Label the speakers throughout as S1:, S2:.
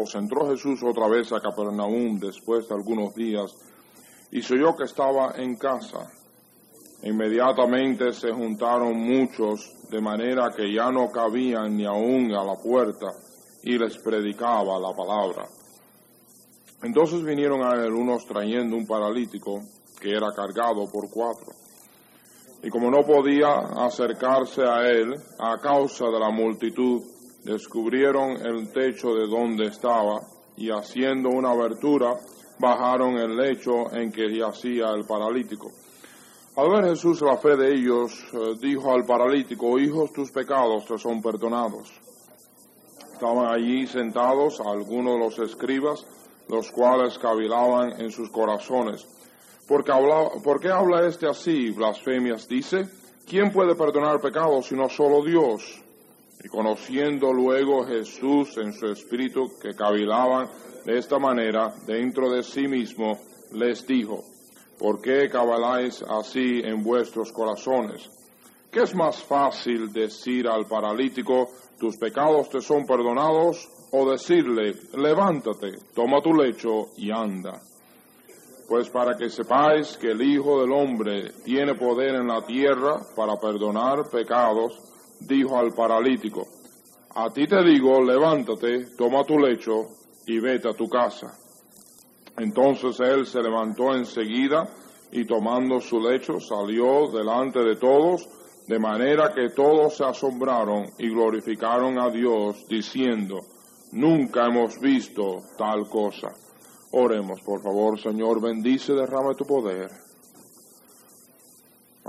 S1: 2. Entró Jesús otra vez a Capernaum después de algunos días y se oyó que estaba en casa. Inmediatamente se juntaron muchos, de manera que ya no cabían ni aún a la puerta, y les predicaba la palabra. Entonces vinieron a él unos trayendo un paralítico que era cargado por cuatro. Y como no podía acercarse a él a causa de la multitud, descubrieron el techo de donde estaba y haciendo una abertura, bajaron el lecho en que yacía el paralítico. Al ver Jesús la fe de ellos, eh, dijo al paralítico, hijos, tus pecados te son perdonados. Estaban allí sentados algunos de los escribas, los cuales cavilaban en sus corazones. Porque habla, ¿Por qué habla este así? Blasfemias dice, ¿quién puede perdonar pecados sino solo Dios? Y conociendo luego Jesús en su espíritu que cavilaban de esta manera dentro de sí mismo, les dijo, ¿por qué caviláis así en vuestros corazones? ¿Qué es más fácil decir al paralítico, tus pecados te son perdonados, o decirle, levántate, toma tu lecho y anda? Pues para que sepáis que el Hijo del Hombre tiene poder en la tierra para perdonar pecados, dijo al paralítico, a ti te digo, levántate, toma tu lecho y vete a tu casa. Entonces él se levantó enseguida y tomando su lecho salió delante de todos, de manera que todos se asombraron y glorificaron a Dios, diciendo, nunca hemos visto tal cosa. Oremos, por favor, Señor, bendice, derrama tu poder.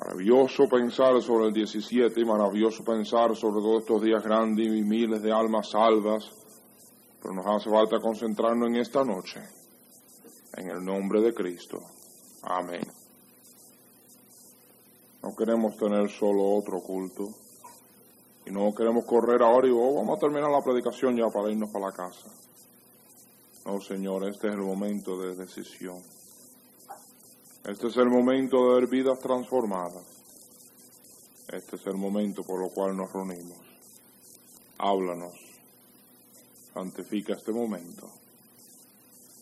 S1: Maravilloso pensar sobre el 17 y maravilloso pensar sobre todos estos días grandes y miles de almas salvas, pero nos hace falta concentrarnos en esta noche, en el nombre de Cristo. Amén. No queremos tener solo otro culto y no queremos correr ahora y oh, vamos a terminar la predicación ya para irnos para la casa. No, Señor, este es el momento de decisión. Este es el momento de ver vidas transformadas. Este es el momento por lo cual nos reunimos. Háblanos. Santifica este momento.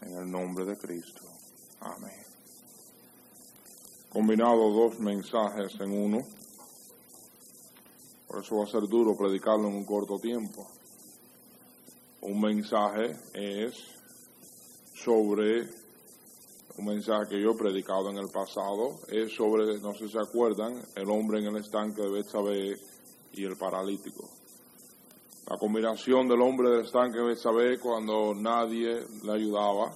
S1: En el nombre de Cristo. Amén. Combinado dos mensajes en uno. Por eso va a ser duro predicarlo en un corto tiempo. Un mensaje es sobre un mensaje que yo he predicado en el pasado, es sobre, no sé si se acuerdan, el hombre en el estanque de Betsabé y el paralítico. La combinación del hombre del estanque de Betsabé cuando nadie le ayudaba,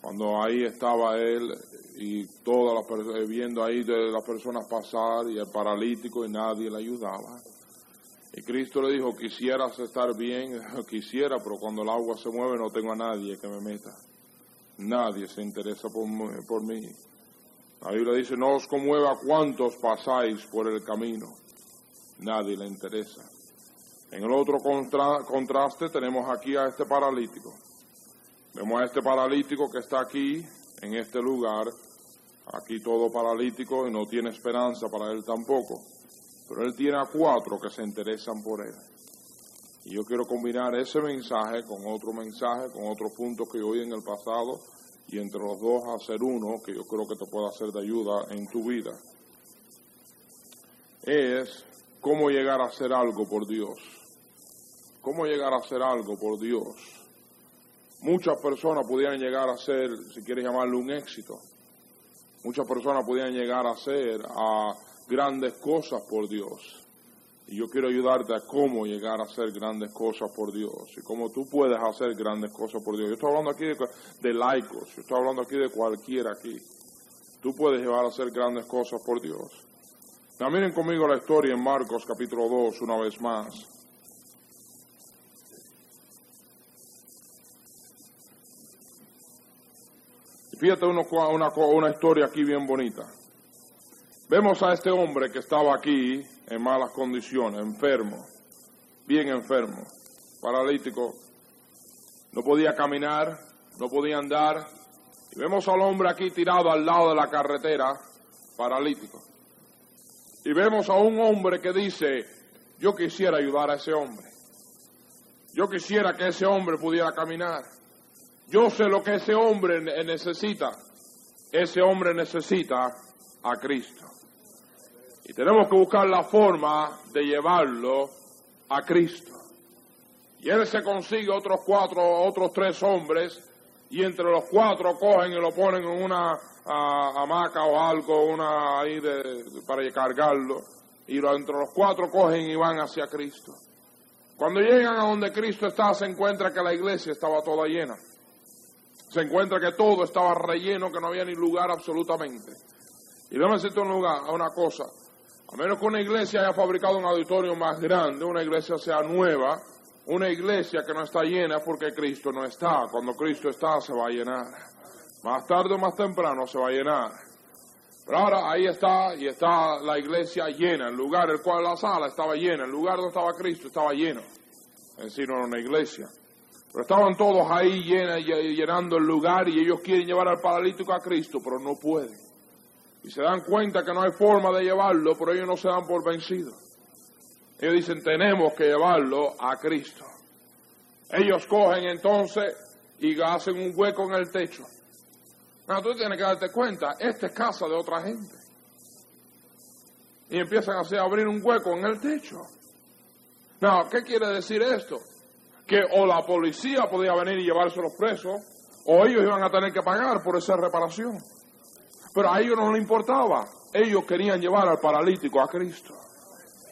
S1: cuando ahí estaba él y todas las viendo ahí de las personas pasar y el paralítico y nadie le ayudaba. Y Cristo le dijo, quisieras estar bien, quisiera, pero cuando el agua se mueve no tengo a nadie que me meta. Nadie se interesa por, por mí. La Biblia dice, no os conmueva cuántos pasáis por el camino. Nadie le interesa. En el otro contraste tenemos aquí a este paralítico. Vemos a este paralítico que está aquí, en este lugar, aquí todo paralítico y no tiene esperanza para él tampoco. Pero él tiene a cuatro que se interesan por él. Y yo quiero combinar ese mensaje con otro mensaje, con otro punto que yo oí en el pasado, y entre los dos hacer uno que yo creo que te pueda hacer de ayuda en tu vida. Es cómo llegar a hacer algo por Dios. Cómo llegar a hacer algo por Dios. Muchas personas pudieran llegar a ser, si quieres llamarlo un éxito, muchas personas pudieran llegar a ser a grandes cosas por Dios. Y yo quiero ayudarte a cómo llegar a hacer grandes cosas por Dios y cómo tú puedes hacer grandes cosas por Dios. Yo estoy hablando aquí de, laicos, yo estoy hablando aquí de cualquiera aquí. Tú puedes llevar a hacer grandes cosas por Dios. También conmigo la historia en Marcos capítulo 2 una vez más. fíjate una, una, una historia aquí bien bonita. Vemos a este hombre que estaba aquí en malas condiciones, enfermo, bien enfermo, paralítico, no podía caminar, no podía andar. Y vemos al hombre aquí tirado al lado de la carretera, paralítico. Y vemos a un hombre que dice, yo quisiera ayudar a ese hombre. Yo quisiera que ese hombre pudiera caminar. Yo sé lo que ese hombre necesita. Ese hombre necesita a Cristo. Tenemos que buscar la forma de llevarlo a Cristo. Y él se consigue otros cuatro, otros tres hombres, y entre los cuatro cogen y lo ponen en una hamaca o algo, una ahí de, para cargarlo, y lo, entre los cuatro cogen y van hacia Cristo. Cuando llegan a donde Cristo está, se encuentra que la iglesia estaba toda llena. Se encuentra que todo estaba relleno, que no había ni lugar absolutamente. Y déjame decirte un lugar, una cosa. A menos que una iglesia haya fabricado un auditorio más grande, una iglesia sea nueva, una iglesia que no está llena porque Cristo no está. Cuando Cristo está, se va a llenar. Más tarde o más temprano se va a llenar. Pero ahora ahí está y está la iglesia llena. El lugar, el cual la sala estaba llena. El lugar donde estaba Cristo estaba lleno. En sí no era una iglesia. Pero estaban todos ahí llena, llenando el lugar y ellos quieren llevar al paralítico a Cristo, pero no pueden. Y se dan cuenta que no hay forma de llevarlo, pero ellos no se dan por vencidos. Ellos dicen, tenemos que llevarlo a Cristo. Ellos cogen entonces y hacen un hueco en el techo. Pero tú tienes que darte cuenta, esta es casa de otra gente. Y empiezan a abrir un hueco en el techo. No, ¿qué quiere decir esto? Que o la policía podía venir y llevarse los presos, o ellos iban a tener que pagar por esa reparación. Pero a ellos no les importaba. Ellos querían llevar al paralítico a Cristo.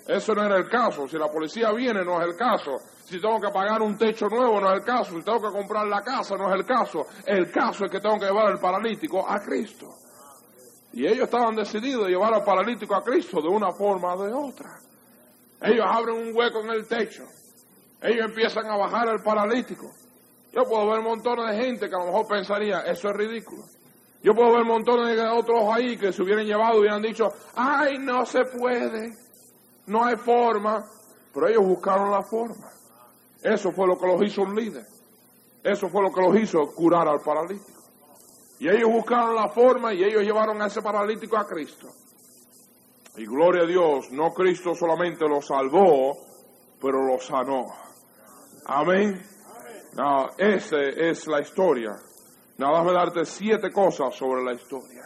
S1: Eso no era el caso. Si la policía viene, no es el caso. Si tengo que pagar un techo nuevo, no es el caso. Si tengo que comprar la casa, no es el caso. El caso es que tengo que llevar al paralítico a Cristo. Y ellos estaban decididos a llevar al paralítico a Cristo de una forma o de otra. Ellos abren un hueco en el techo. Ellos empiezan a bajar al paralítico. Yo puedo ver montones de gente que a lo mejor pensaría, eso es ridículo. Yo puedo ver montones de otros ahí que se hubieran llevado y hubieran dicho, ay, no se puede no hay forma, pero ellos buscaron la forma. Eso fue lo que los hizo un líder. Eso fue lo que los hizo curar al paralítico. Y ellos buscaron la forma y ellos llevaron a ese paralítico a Cristo. Y gloria a Dios, no Cristo solamente lo salvó, pero lo sanó. Amén. No, esa es la historia. Nada más darte siete cosas sobre la historia.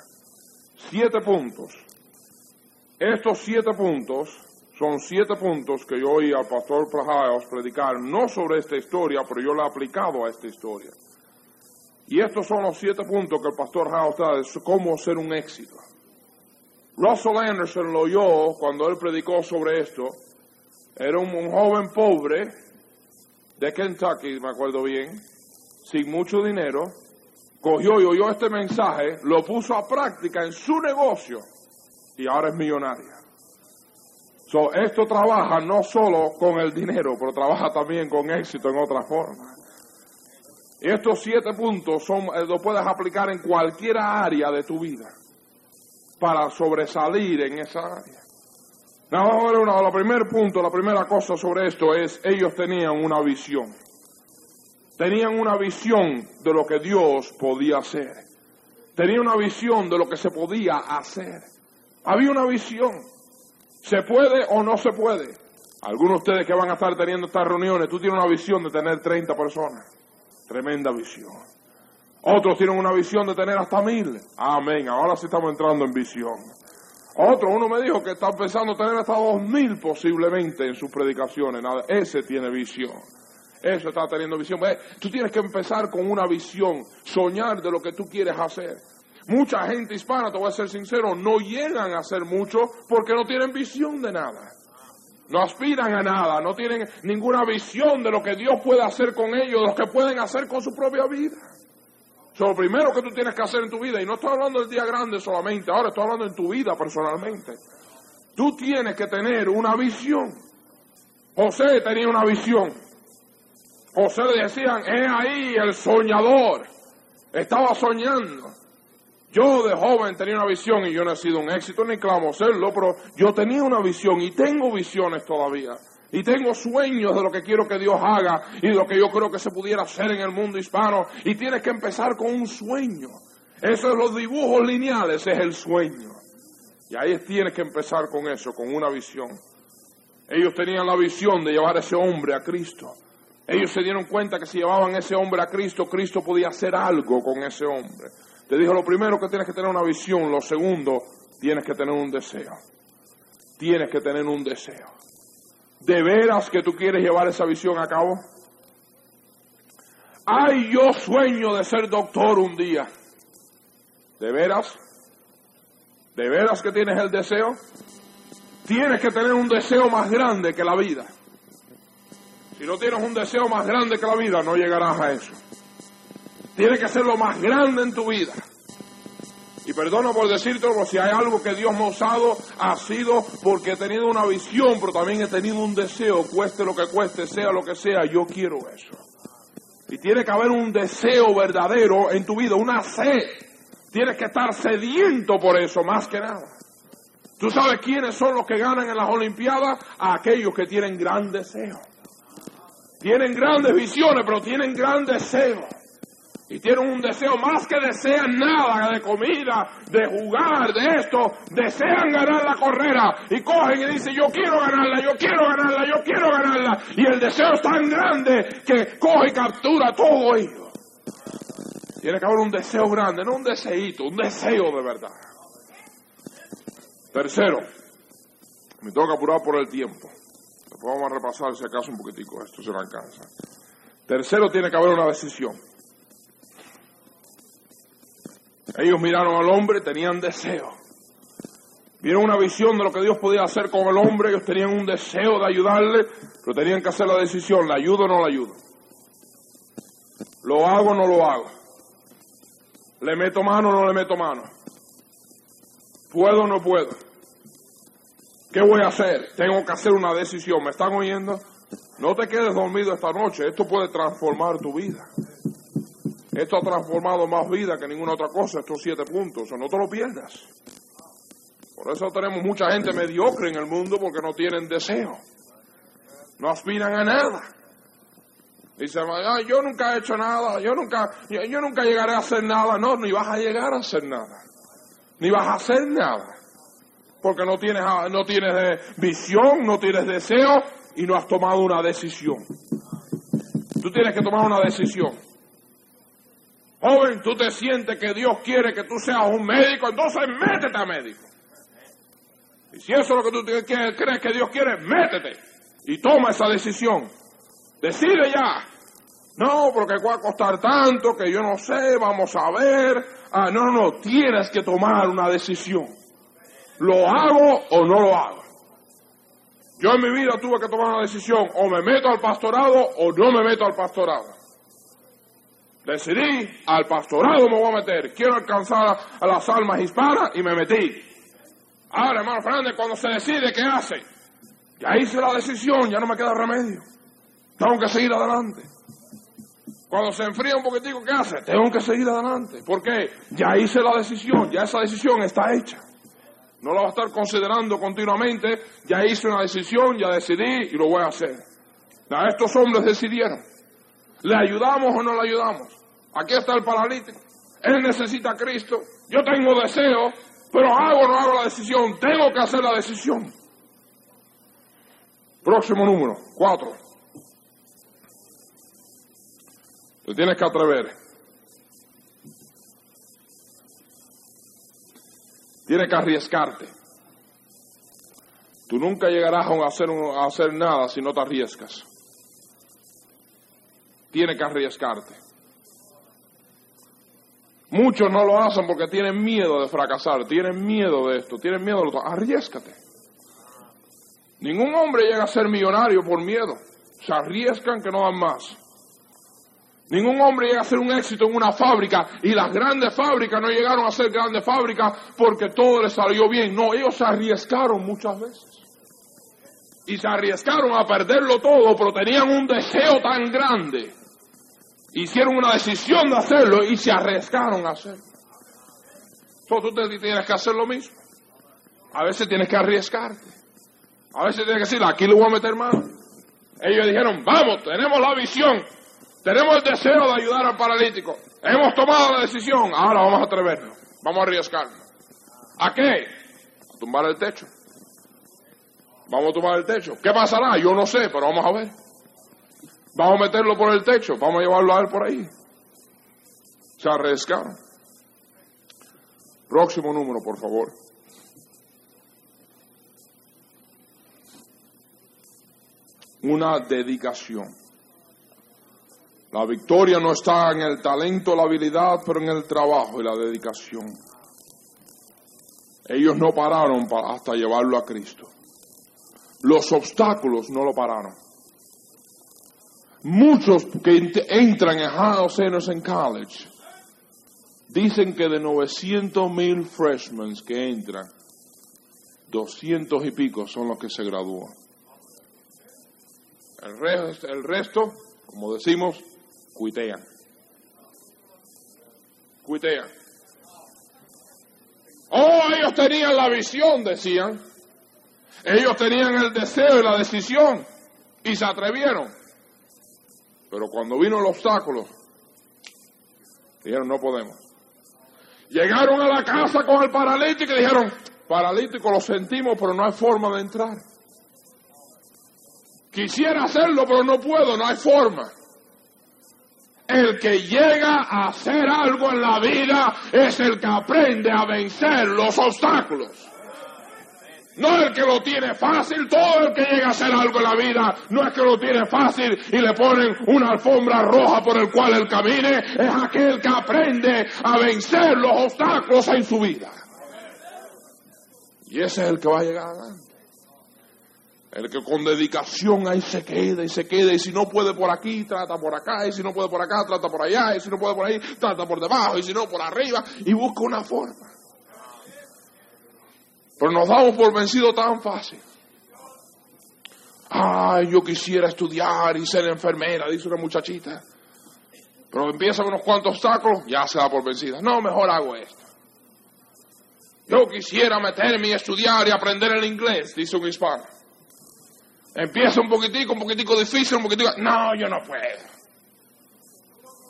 S1: Siete puntos. Estos siete puntos son siete puntos que yo oí al pastor Prajaos predicar, no sobre esta historia, pero yo la he aplicado a esta historia. Y estos son los siete puntos que el pastor House da de cómo ser un éxito. Russell Anderson lo oyó cuando él predicó sobre esto. Era un, joven pobre de Kentucky, me acuerdo bien, sin mucho dinero. Cogió y oyó este mensaje, lo puso a práctica en su negocio y ahora es millonario. So, esto trabaja no solo con el dinero, pero trabaja también con éxito en otra forma. Estos siete puntos son, eh, los puedes aplicar en cualquier área de tu vida para sobresalir en esa área. vamos a ver uno, el primer punto, la primera cosa sobre esto es, ellos tenían una visión. Tenían una visión de lo que Dios podía hacer. Tenían una visión de lo que se podía hacer. Había una visión. ¿Se puede o no se puede? Algunos de ustedes que van a estar teniendo estas reuniones, tú tienes una visión de tener 30 personas. Tremenda visión. Otros tienen una visión de tener hasta mil. Amén. Ahora sí estamos entrando en visión. Otro, uno me dijo que está empezando a tener hasta dos mil posiblemente en sus predicaciones. Nada, ese tiene visión. Eso está teniendo visión. Tú tienes que empezar con una visión, soñar de lo que tú quieres hacer. Mucha gente hispana, te voy a ser sincero, no llegan a hacer mucho porque no tienen visión de nada. No aspiran a nada, no tienen ninguna visión de lo que Dios puede hacer con ellos, de lo que pueden hacer con su propia vida. Es lo primero que tú tienes que hacer en tu vida, y no estoy hablando del día grande solamente, ahora estoy hablando en tu vida personalmente. Tú tienes que tener una visión. José tenía una visión. José le decían, he ahí el soñador. Estaba soñando. Yo de joven tenía una visión y yo no he sido un éxito ni clamo serlo, pero yo tenía una visión y tengo visiones todavía. Y tengo sueños de lo que quiero que Dios haga y de lo que yo creo que se pudiera hacer en el mundo hispano. Y tienes que empezar con un sueño. Eso es los dibujos lineales, es el sueño. Y ahí tienes que empezar con eso, con una visión. Ellos tenían la visión de llevar a ese hombre a Cristo. Ellos se dieron cuenta que si llevaban ese hombre a Cristo, Cristo podía hacer algo con ese hombre. Te dijo, lo primero que tienes que tener una visión, lo segundo, tienes que tener un deseo. Tienes que tener un deseo. ¿De veras que tú quieres llevar esa visión a cabo? Ay, yo sueño de ser doctor un día. ¿De veras? ¿De veras que tienes el deseo? Tienes que tener un deseo más grande que la vida. Si no tienes un deseo más grande que la vida, no llegarás a eso. Tiene que ser lo más grande en tu vida. Y perdona por decírtelo, si hay algo que Dios me ha usado, ha sido porque he tenido una visión, pero también he tenido un deseo, cueste lo que cueste, sea lo que sea, yo quiero eso. Y tiene que haber un deseo verdadero en tu vida, una sed. Tienes que estar sediento por eso, más que nada. ¿Tú sabes quiénes son los que ganan en las Olimpiadas? Aquellos que tienen gran deseo. Tienen grandes visiones, pero tienen gran deseo y tienen un deseo más que desean nada de comida, de jugar, de esto, desean ganar la carrera y cogen y dicen yo quiero ganarla, yo quiero ganarla, yo quiero ganarla y el deseo es tan grande que coge y captura todo ello. Tiene que haber un deseo grande, no un deseito, un deseo de verdad. Tercero, me que apurar por el tiempo. Después vamos a repasar si acaso un poquitico esto se me alcanza. Tercero, tiene que haber una decisión. Ellos miraron al hombre, tenían deseo. Vieron una visión de lo que Dios podía hacer con el hombre, ellos tenían un deseo de ayudarle, pero tenían que hacer la decisión, ¿la ayudo o no la ayudo? ¿Lo hago o no lo hago? ¿Le meto mano o no le meto mano? ¿Puedo o no puedo? ¿Qué voy a hacer? Tengo que hacer una decisión. ¿Me están oyendo? No te quedes dormido esta noche. Esto puede transformar tu vida. Esto ha transformado más vida que ninguna otra cosa, estos siete puntos. no te lo pierdas. Por eso tenemos mucha gente mediocre en el mundo porque no tienen deseo. No aspiran a nada. Dicen, yo nunca he hecho nada, yo nunca, yo, nunca llegaré a hacer nada. No, ni vas a llegar a hacer nada. Ni vas a hacer nada. Porque no tienes, no tienes visión, no tienes deseo y no has tomado una decisión. Tú tienes que tomar una decisión. Joven, tú te sientes que Dios quiere que tú seas un médico, entonces métete a médico. Y si eso es lo que tú crees que Dios quiere, métete y toma esa decisión. Decide ya. No, porque va a costar tanto que yo no sé, vamos a ver. Ah, no, no, tienes que tomar una decisión. ¿Lo hago o no lo hago? Yo en mi vida tuve que tomar una decisión, o me meto al pastorado o no me meto al pastorado. Decidí, al pastorado me voy a meter. Quiero alcanzar a las almas hispanas y me metí. Ahora, hermano Fernández, cuando se decide, ¿qué hace? Ya hice la decisión, ya no me queda remedio. Tengo que seguir adelante. Cuando se enfría un poquitico, ¿qué hace? Tengo que seguir adelante. ¿Por qué? Ya hice la decisión, ya esa decisión está hecha. No la voy a estar considerando continuamente. Ya hice una decisión, ya decidí y lo voy a hacer. Ya estos hombres decidieron. ¿Le ayudamos o no le ayudamos? Aquí está el paralítico. Él necesita a Cristo. Yo tengo deseo, pero hago o no hago la decisión. Tengo que hacer la decisión. Próximo número, cuatro. Te tienes que atrever. Tienes que arriesgarte. Tú nunca llegarás a hacer, a hacer nada si no te arriesgas. Tienes que arriesgarte. Muchos no lo hacen porque tienen miedo de fracasar, tienen miedo de esto, tienen miedo de lo Arriesgate. Ningún hombre llega a ser millonario por miedo. Se arriesgan que no dan más. Ningún hombre llega a ser un éxito en una fábrica y las grandes fábricas no llegaron a ser grandes fábricas porque todo les salió bien. No, ellos se arriesgaron muchas veces. Y se arriesgaron a perderlo todo, pero tenían un deseo tan grande hicieron una decisión de hacerlo y se arriesgaron a hacerlo. Entonces tú tienes que hacer lo mismo. A veces tienes que arriesgarte. A veces tienes que decir, aquí le voy a meter mano. Ellos dijeron, vamos, tenemos la visión, tenemos el deseo de ayudar al paralítico. Hemos tomado la decisión, ahora vamos a atrevernos, vamos a arriesgarnos. ¿A qué? A tumbar el techo. Vamos a tumbar el techo. ¿Qué pasará? Yo no sé, pero vamos a ver. Vamos a meterlo por el techo, vamos a llevarlo a él por ahí. Se arriesgaron. Próximo número, por favor. Una dedicación. La victoria no está en el talento, la habilidad, pero en el trabajo y la dedicación. Ellos no pararon hasta llevarlo a Cristo. Los obstáculos no lo pararon. Muchos que entran en House en College dicen que de 900 mil freshmen que entran, 200 y pico son los que se gradúan. El resto como decimos, cuitean. Cuitean. Oh, ellos tenían la visión, decían. Ellos tenían el deseo y la decisión y se atrevieron. Pero cuando vino el obstáculo, dijeron, no podemos. Llegaron a la casa con el paralítico y dijeron, paralítico, lo sentimos, pero no hay forma de entrar. Quisiera hacerlo, pero no puedo, no hay forma. El que llega a hacer algo en la vida es el que aprende a vencer los obstáculos. No el que lo tiene fácil, todo el que llega a hacer algo en la vida no es que lo tiene fácil y le ponen una alfombra roja por el cual él camine, es aquel que aprende a vencer los obstáculos en su vida. Y ese es el que va a llegar. El que con dedicación ahí se queda y se queda y si no puede por aquí, trata por acá, y si no puede por acá, trata por allá, y si no puede por ahí, trata por debajo, y si no por arriba, y busca una forma. Pero nos damos por vencido tan fácil. Ay, yo quisiera estudiar y ser enfermera, dice una muchachita. Pero empieza con unos cuantos obstáculos, ya se da por vencida. No, mejor hago esto. Yo quisiera meterme y estudiar y aprender el inglés, dice un hispano. Empieza un poquitico, un poquitico difícil, un poquitico... No, yo no puedo.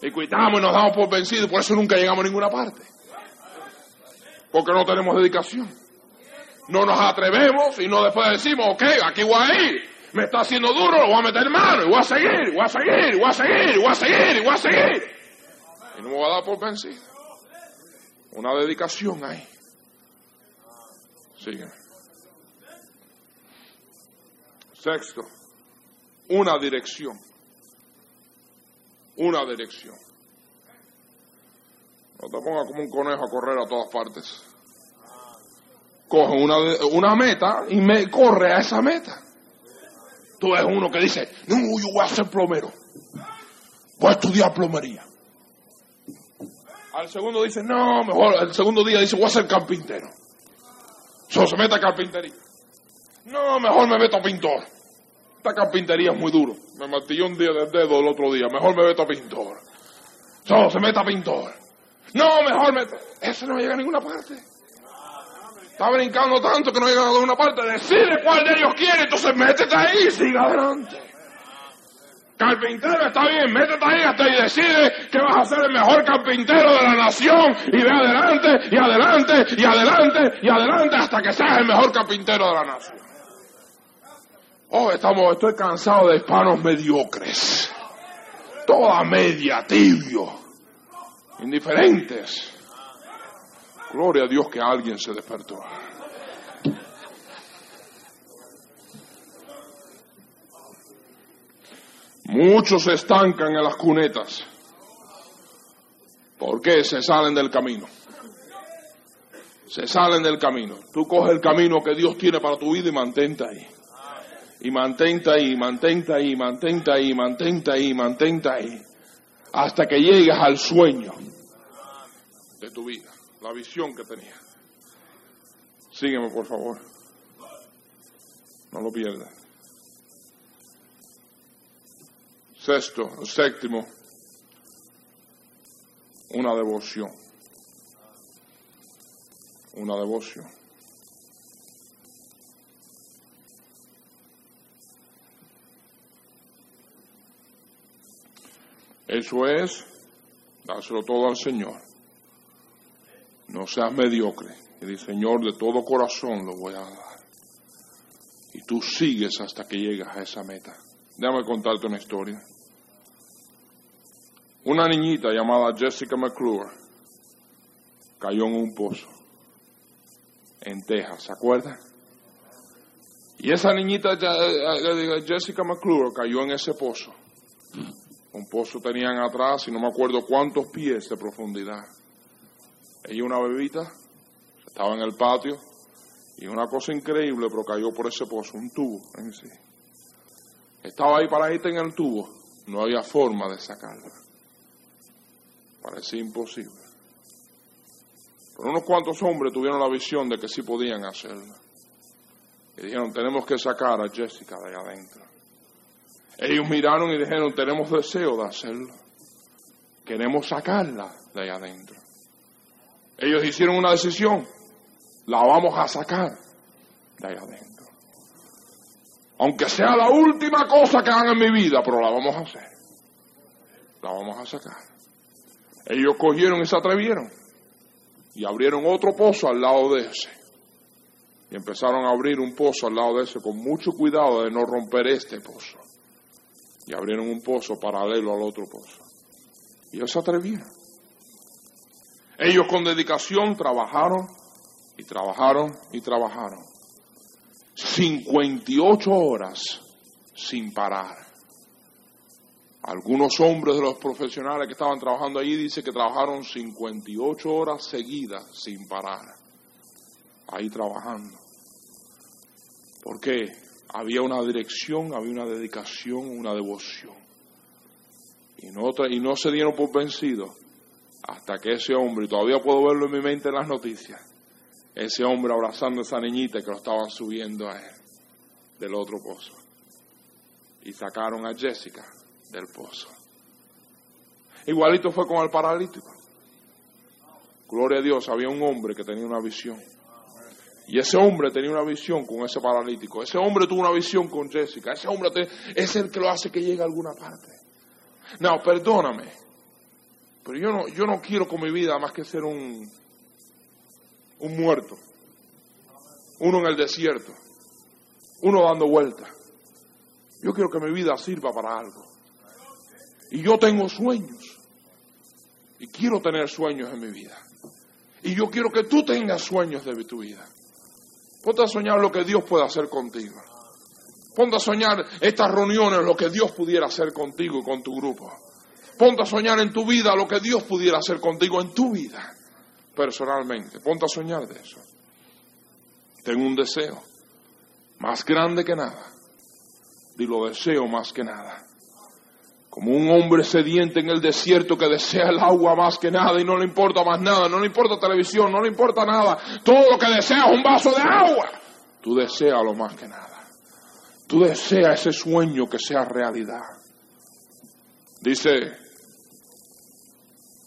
S1: Y cuidamos y nos damos por vencidos por eso nunca llegamos a ninguna parte. Porque no tenemos dedicación. No nos atrevemos y no después decimos, ok, aquí voy a ir. Me está haciendo duro, lo voy a meter mano y voy a seguir, voy a seguir, voy a seguir, voy a seguir, voy a seguir. Y no me voy a dar por vencido. Una dedicación ahí. Sigue. Sexto, una dirección. Una dirección. No te pongas como un conejo a correr a todas partes. Coge una, una meta y me corre a esa meta. Tú eres uno que dice, no, yo voy a ser plomero. Voy a estudiar plomería. Al segundo dice, no, mejor, el segundo día dice, voy a ser carpintero. Se mete a carpintería. No, mejor me meto a pintor. Esta carpintería es muy duro. Me martilló un día del dedo el otro día. Mejor me meto a pintor. Solo se meta a pintor. No, mejor me... Eso no llega a ninguna parte. Está brincando tanto que no llega a ninguna parte. Decide cuál de ellos quiere, entonces métete ahí y sigue adelante. Carpintero está bien, métete ahí hasta y decide que vas a ser el mejor carpintero de la nación y ve adelante y adelante y adelante y adelante hasta que seas el mejor carpintero de la nación. Oh, estamos, estoy cansado de hispanos mediocres. Toda media, tibio, indiferentes. Gloria a Dios que alguien se despertó. Muchos se estancan en las cunetas. ¿Por qué? Se salen del camino. Se salen del camino. Tú coges el camino que Dios tiene para tu vida y mantente ahí. Y mantente ahí, mantente ahí, mantente ahí, mantente ahí, mantente ahí. Hasta que llegues al sueño de tu vida, la visión que tenías. Sígueme, por favor. No lo pierdas. Sexto, séptimo, una devoción. Una devoción. Eso es dárselo todo al Señor. No seas mediocre. El Señor, de todo corazón lo voy a dar. Y tú sigues hasta que llegas a esa meta. Déjame contarte una historia. una niñita llamada Jessica McClure cayó en un pozo en Texas, ¿se acuerdan? Y esa niñita Jessica McClure cayó en ese pozo. Un pozo tenían atrás y no me acuerdo cuántos pies de profundidad. Ella una bebita estaba en el patio y una cosa increíble, pero cayó por ese pozo, un tubo en sí. Estaba ahí para irte en el tubo, no había forma de sacarla. Parecía imposible. Pero unos cuantos hombres tuvieron la visión de que sí podían hacerlo. Y dijeron, tenemos que sacar a Jessica de allá adentro. Ellos miraron y dijeron, tenemos deseo de hacerlo. Queremos sacarla de allá adentro. Ellos hicieron una decisión. La vamos a sacar de allá adentro. Aunque sea la última cosa que hagan en mi vida, pero la vamos a hacer. La vamos a sacar. Ellos cogieron y se atrevieron y abrieron otro pozo al lado de ese. Y empezaron a abrir un pozo al lado de ese con mucho cuidado de no romper este pozo. Y abrieron un pozo paralelo al otro pozo. Y ellos se atrevieron. Ellos con dedicación trabajaron y trabajaron y trabajaron. 58 horas sin parar. Algunos hombres de los profesionales que estaban trabajando allí dicen que trabajaron 58 horas seguidas sin parar, ahí trabajando. Porque había una dirección, había una dedicación, una devoción. Y no, se dieron por vencidos hasta que ese hombre, y todavía puedo verlo en mi mente en las noticias, ese hombre abrazando a esa niñita que lo estaban subiendo a él del otro pozo. Y sacaron a Jessica del pozo. Igualito fue con el paralítico. Gloria a Dios, había un hombre que tenía una visión. Y ese hombre tenía una visión con ese paralítico. Ese hombre tuvo una visión con Jessica. Ese hombre es el que lo hace que llegue a alguna parte. No, perdóname. Pero yo no, yo no quiero con mi vida más que ser un, un muerto. Uno en el desierto. Uno dando vueltas. Yo quiero que mi vida sirva para algo. Y yo tengo sueños. Y quiero tener sueños en mi vida. Y yo quiero que tú tengas sueños de tu vida. Ponte a soñar lo que Dios puede hacer contigo. Ponte a soñar estas reuniones, lo que Dios pudiera hacer contigo y con tu grupo. Ponte a soñar en tu vida lo que Dios pudiera hacer contigo en tu vida, personalmente. Ponte a soñar de eso. Tengo un deseo más grande que nada. Y lo deseo más que nada. Como un hombre sediente en el desierto que desea el agua más que nada y no le importa más nada, no le importa televisión, no le importa nada. Todo lo que desea es un vaso de agua. Tú deseas lo más que nada. Tú deseas ese sueño que sea realidad. Dice,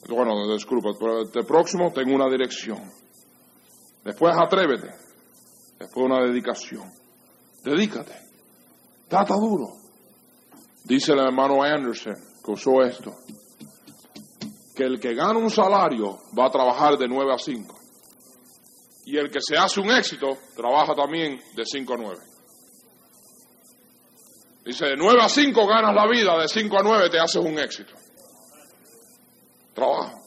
S1: bueno, disculpa, pero el próximo tengo una dirección. Después atrévete. Después una dedicación. Dedícate. Trata duro. Dice el hermano Anderson, que usó esto, que el que gana un salario va a trabajar de 9 a 5. Y el que se hace un éxito trabaja también de 5 a 9. Dice, de 9 a 5 ganas la vida, de 5 a 9 te haces un éxito. Trabajo.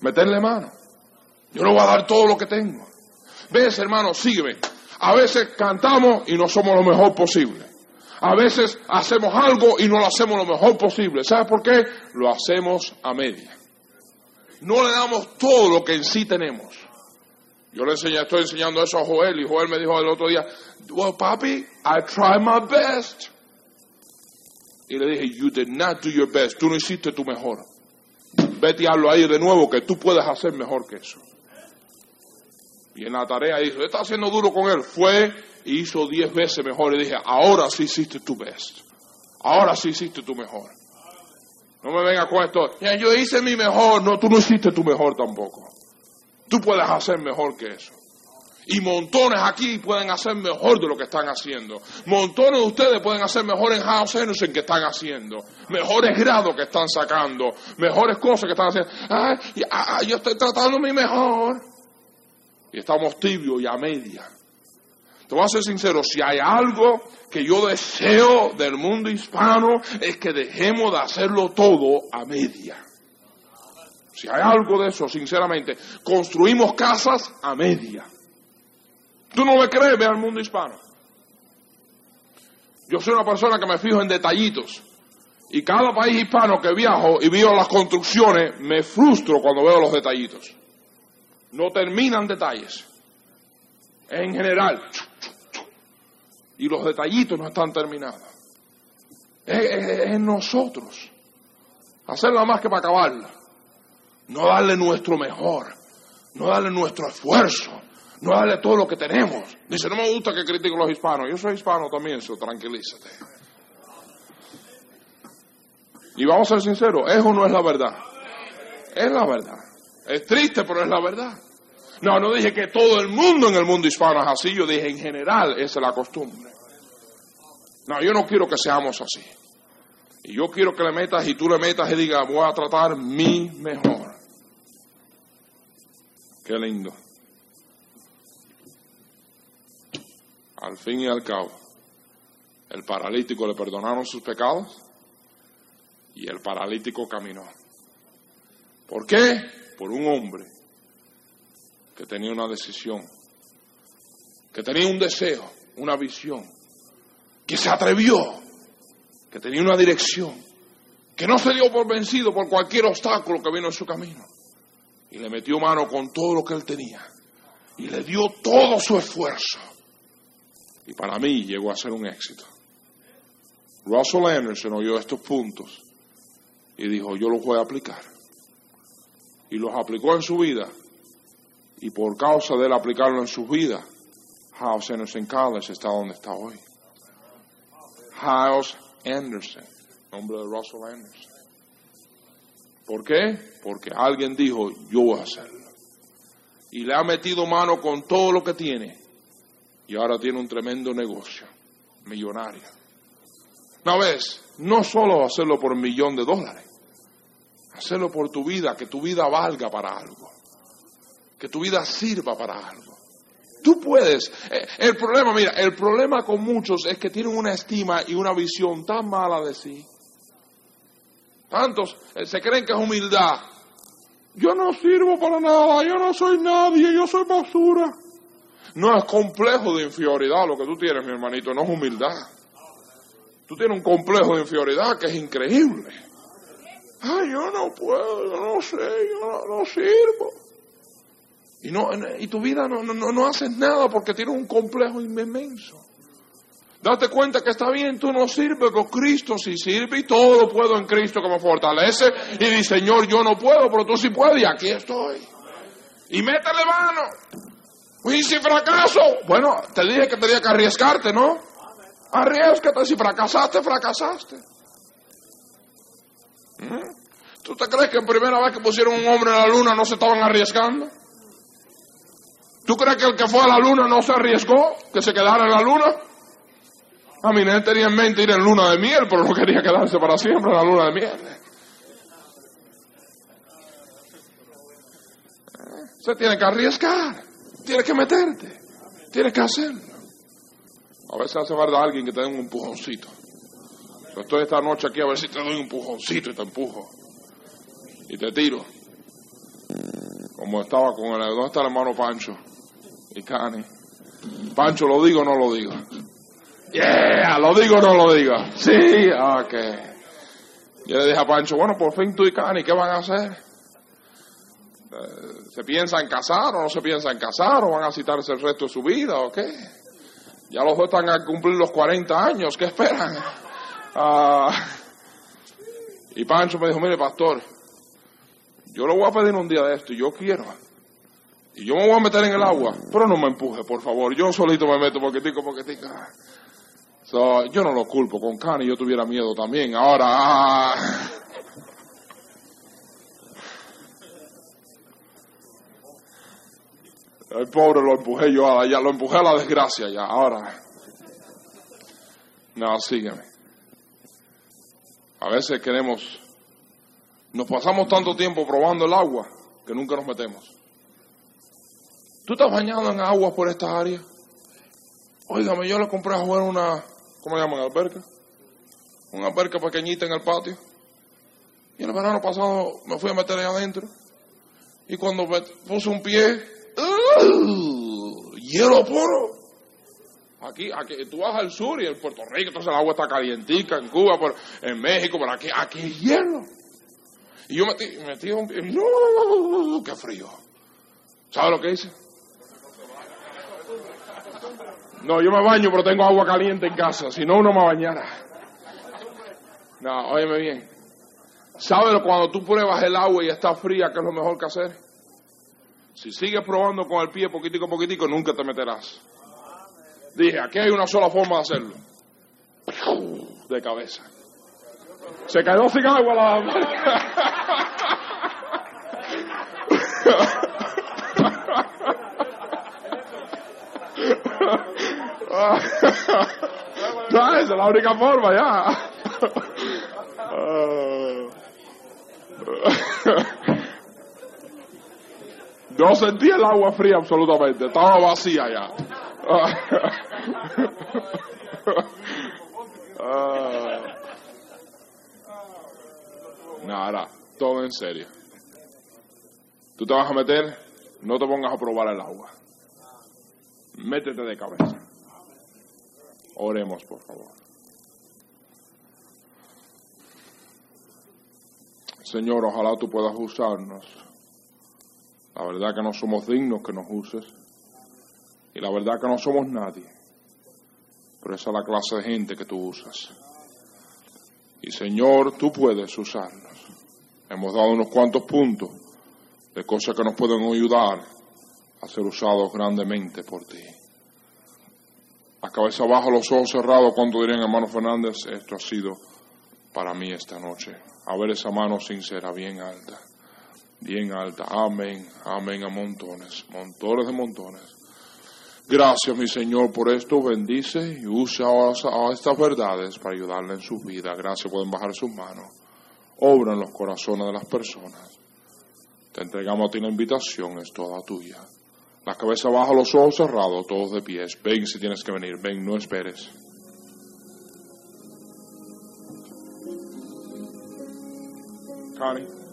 S1: Meterle mano. Yo no voy a dar todo lo que tengo. Ves, hermano, sígueme. A veces cantamos y no somos lo mejor posible. A veces hacemos algo y no lo hacemos lo mejor posible. ¿Sabes por qué? Lo hacemos a media. No le damos todo lo que en sí tenemos. Yo le enseñé, estoy enseñando eso a Joel y Joel me dijo el otro día, well, papi, I tried my best. Y le dije, you did not do your best. Tú no hiciste tu mejor. Vete y hazlo ahí de nuevo que tú puedes hacer mejor que eso. Y en la tarea dijo, está haciendo duro con él. Fue y hizo diez veces mejor. Y dije, ahora sí hiciste tu best. Ahora sí hiciste tu mejor. No me venga con esto. Yo hice mi mejor. No, tú no hiciste tu mejor tampoco. Tú puedes hacer mejor que eso. Y montones aquí pueden hacer mejor de lo que están haciendo. Montones de ustedes pueden hacer mejor en House en que están haciendo. Mejores grados que están sacando. Mejores cosas que están haciendo. yo estoy tratando mi mejor. Y estamos tibios y a media. Te voy a ser sincero, si hay algo que yo deseo del mundo hispano es que dejemos de hacerlo todo a media. Si hay algo de eso, sinceramente, construimos casas a media. Tú no le crees, ve al mundo hispano. Yo soy una persona que me fijo en detallitos. Y cada país hispano que viajo y veo las construcciones, me frustro cuando veo los detallitos. No terminan detalles. En general. Y los detallitos no están terminados. Es, en nosotros. Hacerla más que para acabarla. No darle nuestro mejor. No darle nuestro esfuerzo. No darle todo lo que tenemos. Dice, no me gusta que critiquen los hispanos. Yo soy hispano también, eso, tranquilízate. Y vamos a ser sinceros, eso no es la verdad. Es la verdad. Es triste, pero es la verdad. No, no dije que todo el mundo en el mundo hispano es así, yo dije en general esa es la costumbre. No, yo no quiero que seamos así. Y yo quiero que le metas y tú le metas y digas, voy a tratar mi mejor. Qué lindo. Al fin y al cabo, el paralítico le perdonaron sus pecados y el paralítico caminó. ¿Por qué? Por un hombre que tenía una decisión, que tenía un deseo, una visión, que se atrevió, que tenía una dirección, que no se dio por vencido por cualquier obstáculo que vino en su camino. Y le metió mano con todo lo que él tenía. Y le dio todo su esfuerzo. Y para mí llegó a ser un éxito. Russell Anderson oyó estos puntos y dijo, yo los voy a aplicar. Y los aplicó en su vida. Y por causa de él aplicarlo en su vida, House Anderson College está donde está hoy. House Anderson, nombre de Russell Anderson. ¿Por qué? Porque alguien dijo, yo voy a hacerlo. Y le ha metido mano con todo lo que tiene. Y ahora tiene un tremendo negocio, millonario. Una vez, no solo hacerlo por un millón de dólares, hacerlo por tu vida, que tu vida valga para algo, que tu vida sirva para algo. Tú puedes. Eh, el problema, mira, el problema con muchos es que tienen una estima y una visión tan mala de sí. Tantos eh, se creen que es humildad. Yo no sirvo para nada, yo no soy nadie, yo soy basura. No es complejo de inferioridad lo que tú tienes, mi hermanito, no es humildad. Tú tienes un complejo de inferioridad que es increíble. Ay, yo no puedo, yo no sé, yo no, sirvo. Y, no, y tu vida no, no, no haces nada porque tienes un complejo inmenso. Date cuenta que está bien, tú no sirves, pero Cristo sí sirve y todo lo puedo en Cristo que me fortalece. Y dice, Señor, yo no puedo, pero tú sí puedes y aquí estoy. Y métele mano. Y si fracaso, bueno, te dije que tenía que arriesgarte, ¿no? Arriesgate, si fracasaste, fracasaste. ¿Mm? ¿Tú te crees que en primera vez que pusieron un hombre en la luna no se estaban arriesgando? ¿Tú crees que el que fue a la luna no se arriesgó, que se quedara en la luna? A mí no tenía en mente ir en luna de miel, pero no quería quedarse para siempre en la luna de miel. Se tiene que arriesgar, tiene que meterte, tiene que hacerlo. A veces hace falta alguien que te dé un empujoncito. Yo estoy esta noche aquí a ver si te doy un empujoncito y te empujo. Y te tiro. Como estaba con el... ¿Dónde está el hermano Pancho? Y Cani. Pancho, ¿lo digo o no lo digo? Yeah, ¿lo digo o no lo digo? Sí, ok. Yo le dije a Pancho, bueno, por fin tú y Cani, ¿qué van a hacer? Eh, ¿Se piensa en casar o no se piensa en casar? ¿O van a citarse el resto de su vida o qué? Ya los dos están a cumplir los 40 años, ¿qué esperan? Ah, y Pancho me dijo, mire pastor, yo lo voy a pedir un día de esto y yo quiero. Y yo me voy a meter en el agua, pero no me empuje, por favor. Yo solito me meto poquitico, poquitico. So, yo no lo culpo, con Cani yo tuviera miedo también. Ahora... Ah. El pobre lo empujé yo, ya lo empujé a la desgracia ya, ahora. No, sígueme. A veces queremos, nos pasamos tanto tiempo probando el agua que nunca nos metemos. ¿Tú estás bañado en agua por esta área? Óigame, yo le compré a jugar una, ¿cómo llaman? Alberca. Una alberca pequeñita en el patio. Y el verano pasado me fui a meter ahí adentro. Y cuando me puse un pie, ¡uh! hielo puro. Aquí, aquí, tú vas al sur y en Puerto Rico, entonces el agua está calientica, en Cuba, en México, por aquí, aquí hay hielo. Y yo metí, metí un pie, ¡no! ¡Qué frío! ¿Sabes lo que hice? No, yo me baño, pero tengo agua caliente en casa, si no, uno me bañara. No, óyeme bien. ¿Sabes cuando tú pruebas el agua y está fría, qué es lo mejor que hacer? Si sigues probando con el pie poquitico a poquitico, nunca te meterás. Dije, aquí hay una sola forma de hacerlo. De cabeza. Se cayó sin agua la... esa es la única forma ya. No sentía el agua fría absolutamente, estaba vacía ya. Nada, todo en serio. Tú te vas a meter, no te pongas a probar el agua. Métete de cabeza. Oremos, por favor. Señor, ojalá tú puedas usarnos. La verdad que no somos dignos que nos uses. Y la verdad que no somos nadie. Pero esa es la clase de gente que tú usas. Y Señor, tú puedes usarnos. Hemos dado unos cuantos puntos de cosas que nos pueden ayudar a ser usados grandemente por ti. Cabeza abajo, los ojos cerrados, cuando dirían hermano Fernández, esto ha sido para mí esta noche. A ver esa mano sincera, bien alta, bien alta. Amén, amén a montones, montones de montones. Gracias, mi Señor, por esto. Bendice y usa a estas verdades para ayudarle en su vida. Gracias, pueden bajar sus manos. Obra en los corazones de las personas. Te entregamos a ti la invitación, es toda tuya. La cabeza baja, los ojos cerrados, todos de pies. Ven si tienes que venir, ven, no esperes. Connie.